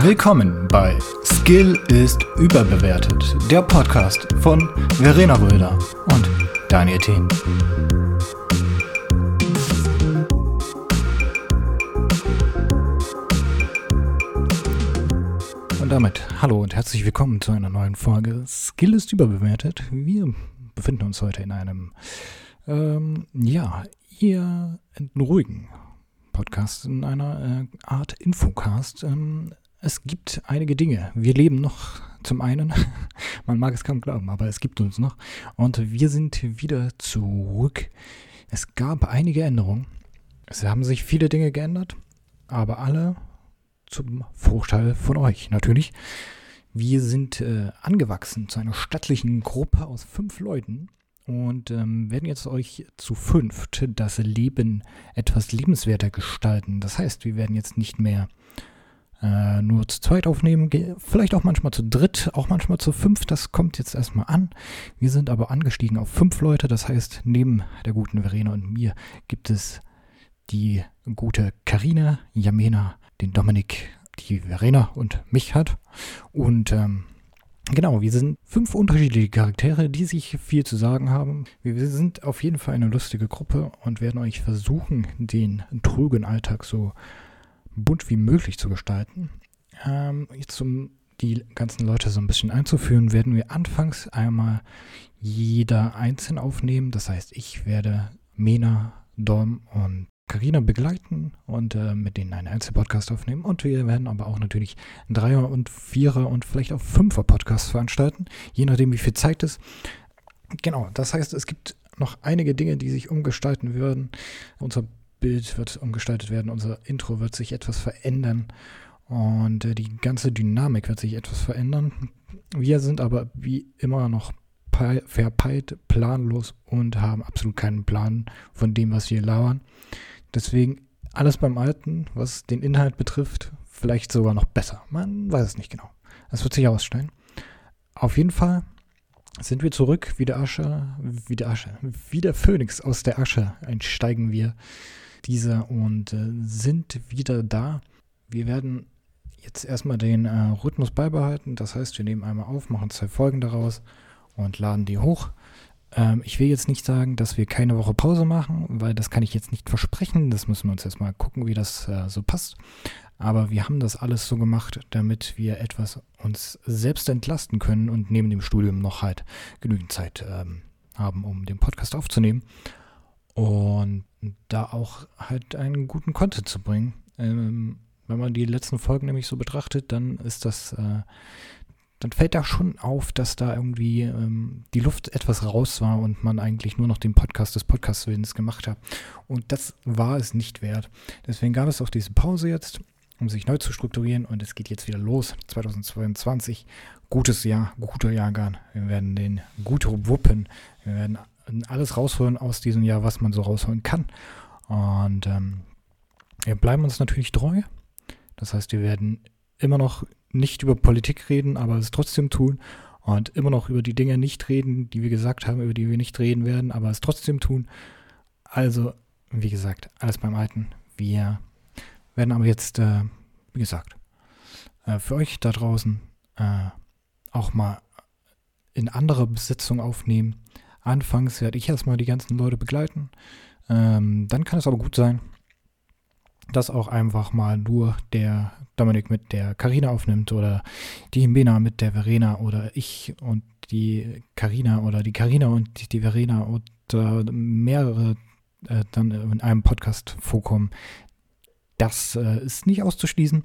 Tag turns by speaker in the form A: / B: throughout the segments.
A: Willkommen bei Skill ist überbewertet, der Podcast von Verena Röder und Daniel Thien. Und damit hallo und herzlich willkommen zu einer neuen Folge Skill ist überbewertet. Wir befinden uns heute in einem, ähm, ja, eher ruhigen Podcast, in einer äh, Art Infocast. Ähm, es gibt einige Dinge. Wir leben noch zum einen, man mag es kaum glauben, aber es gibt uns noch. Und wir sind wieder zurück. Es gab einige Änderungen. Es haben sich viele Dinge geändert, aber alle zum Vorteil von euch natürlich. Wir sind äh, angewachsen zu einer stattlichen Gruppe aus fünf Leuten und ähm, werden jetzt euch zu fünft das Leben etwas lebenswerter gestalten. Das heißt, wir werden jetzt nicht mehr äh, nur zu zweit aufnehmen, vielleicht auch manchmal zu dritt, auch manchmal zu fünf. Das kommt jetzt erstmal an. Wir sind aber angestiegen auf fünf Leute. Das heißt, neben der guten Verena und mir gibt es die gute Karina, Jamena, den Dominik, die Verena und mich hat. Und ähm, Genau, wir sind fünf unterschiedliche Charaktere, die sich viel zu sagen haben. Wir sind auf jeden Fall eine lustige Gruppe und werden euch versuchen, den trügen Alltag so bunt wie möglich zu gestalten. Ähm, jetzt um die ganzen Leute so ein bisschen einzuführen, werden wir anfangs einmal jeder einzeln aufnehmen. Das heißt, ich werde Mena, Dom und Carina begleiten und äh, mit denen einen Einzelpodcast aufnehmen. Und wir werden aber auch natürlich Dreier- und Vierer- und vielleicht auch Fünfer-Podcast veranstalten, je nachdem, wie viel Zeit ist. Genau, das heißt, es gibt noch einige Dinge, die sich umgestalten würden. Unser Bild wird umgestaltet werden, unser Intro wird sich etwas verändern und äh, die ganze Dynamik wird sich etwas verändern. Wir sind aber wie immer noch verpeilt, planlos und haben absolut keinen Plan von dem, was wir labern. Deswegen alles beim Alten, was den Inhalt betrifft, vielleicht sogar noch besser. Man weiß es nicht genau. Das wird sich ausstellen. Auf jeden Fall sind wir zurück, wie der Asche, wie der Asche, wie der Phönix aus der Asche einsteigen wir dieser und äh, sind wieder da. Wir werden jetzt erstmal den äh, Rhythmus beibehalten. Das heißt, wir nehmen einmal auf, machen zwei Folgen daraus und laden die hoch. Ähm, ich will jetzt nicht sagen, dass wir keine Woche Pause machen, weil das kann ich jetzt nicht versprechen. Das müssen wir uns jetzt mal gucken, wie das äh, so passt. Aber wir haben das alles so gemacht, damit wir etwas uns selbst entlasten können und neben dem Studium noch halt genügend Zeit ähm, haben, um den Podcast aufzunehmen. Und da auch halt einen guten Content zu bringen. Ähm, wenn man die letzten Folgen nämlich so betrachtet, dann ist das äh, dann fällt da schon auf, dass da irgendwie ähm, die Luft etwas raus war und man eigentlich nur noch den Podcast des Podcast-Willens gemacht hat. Und das war es nicht wert. Deswegen gab es auch diese Pause jetzt, um sich neu zu strukturieren und es geht jetzt wieder los. 2022, gutes Jahr, guter Jahrgang. Wir werden den gut wuppen. Wir werden alles rausholen aus diesem Jahr, was man so rausholen kann. Und ähm, wir bleiben uns natürlich treu. Das heißt, wir werden immer noch nicht über Politik reden, aber es trotzdem tun und immer noch über die Dinge nicht reden, die wir gesagt haben, über die wir nicht reden werden, aber es trotzdem tun. Also, wie gesagt, alles beim Alten. Wir werden aber jetzt, äh, wie gesagt, äh, für euch da draußen äh, auch mal in andere Besitzung aufnehmen. Anfangs werde ich erstmal die ganzen Leute begleiten. Ähm, dann kann es aber gut sein, dass auch einfach mal nur der Dominik mit der Karina aufnimmt oder die Himbena mit der Verena oder ich und die Karina oder die Karina und die Verena oder mehrere äh, dann in einem Podcast vorkommen. Das äh, ist nicht auszuschließen.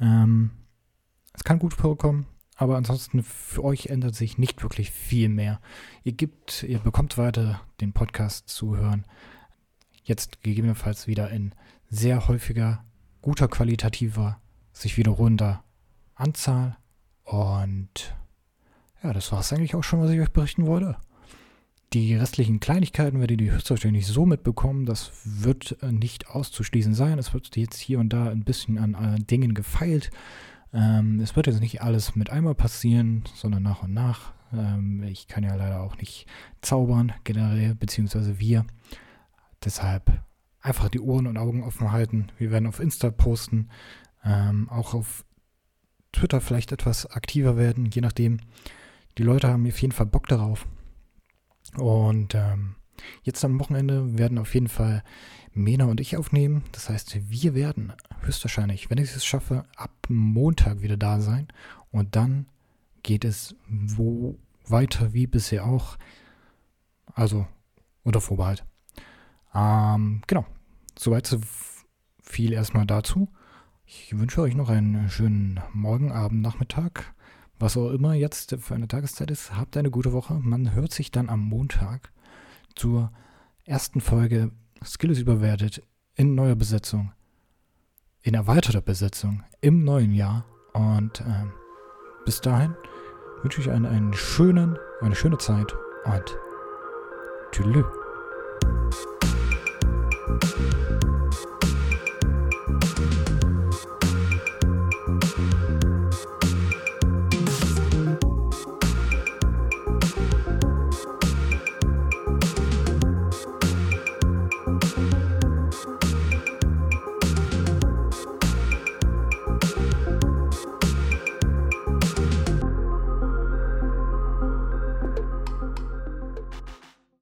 A: Ähm, es kann gut vorkommen, aber ansonsten für euch ändert sich nicht wirklich viel mehr. Ihr gibt, ihr bekommt weiter den Podcast zu hören. Jetzt gegebenenfalls wieder in sehr häufiger, guter qualitativer, sich wiederholender Anzahl. Und ja, das war es eigentlich auch schon, was ich euch berichten wollte. Die restlichen Kleinigkeiten werdet ihr höchstwahrscheinlich so mitbekommen. Das wird äh, nicht auszuschließen sein. Es wird jetzt hier und da ein bisschen an äh, Dingen gefeilt. Ähm, es wird jetzt nicht alles mit einmal passieren, sondern nach und nach. Ähm, ich kann ja leider auch nicht zaubern, generell, beziehungsweise wir. Deshalb einfach die Ohren und Augen offen halten. Wir werden auf Insta posten, ähm, auch auf Twitter vielleicht etwas aktiver werden, je nachdem. Die Leute haben auf jeden Fall Bock darauf. Und ähm, jetzt am Wochenende werden auf jeden Fall Mena und ich aufnehmen. Das heißt, wir werden höchstwahrscheinlich, wenn ich es schaffe, ab Montag wieder da sein. Und dann geht es wo weiter wie bisher auch. Also unter Vorbehalt. Ähm, genau. Soweit so viel erstmal dazu. Ich wünsche euch noch einen schönen Morgen, Abend, Nachmittag. Was auch immer jetzt für eine Tageszeit ist. Habt eine gute Woche. Man hört sich dann am Montag zur ersten Folge Skill ist überwertet in neuer Besetzung, in erweiterter Besetzung im neuen Jahr. Und äh, bis dahin wünsche ich einen, einen schönen, eine schöne Zeit und tschüss.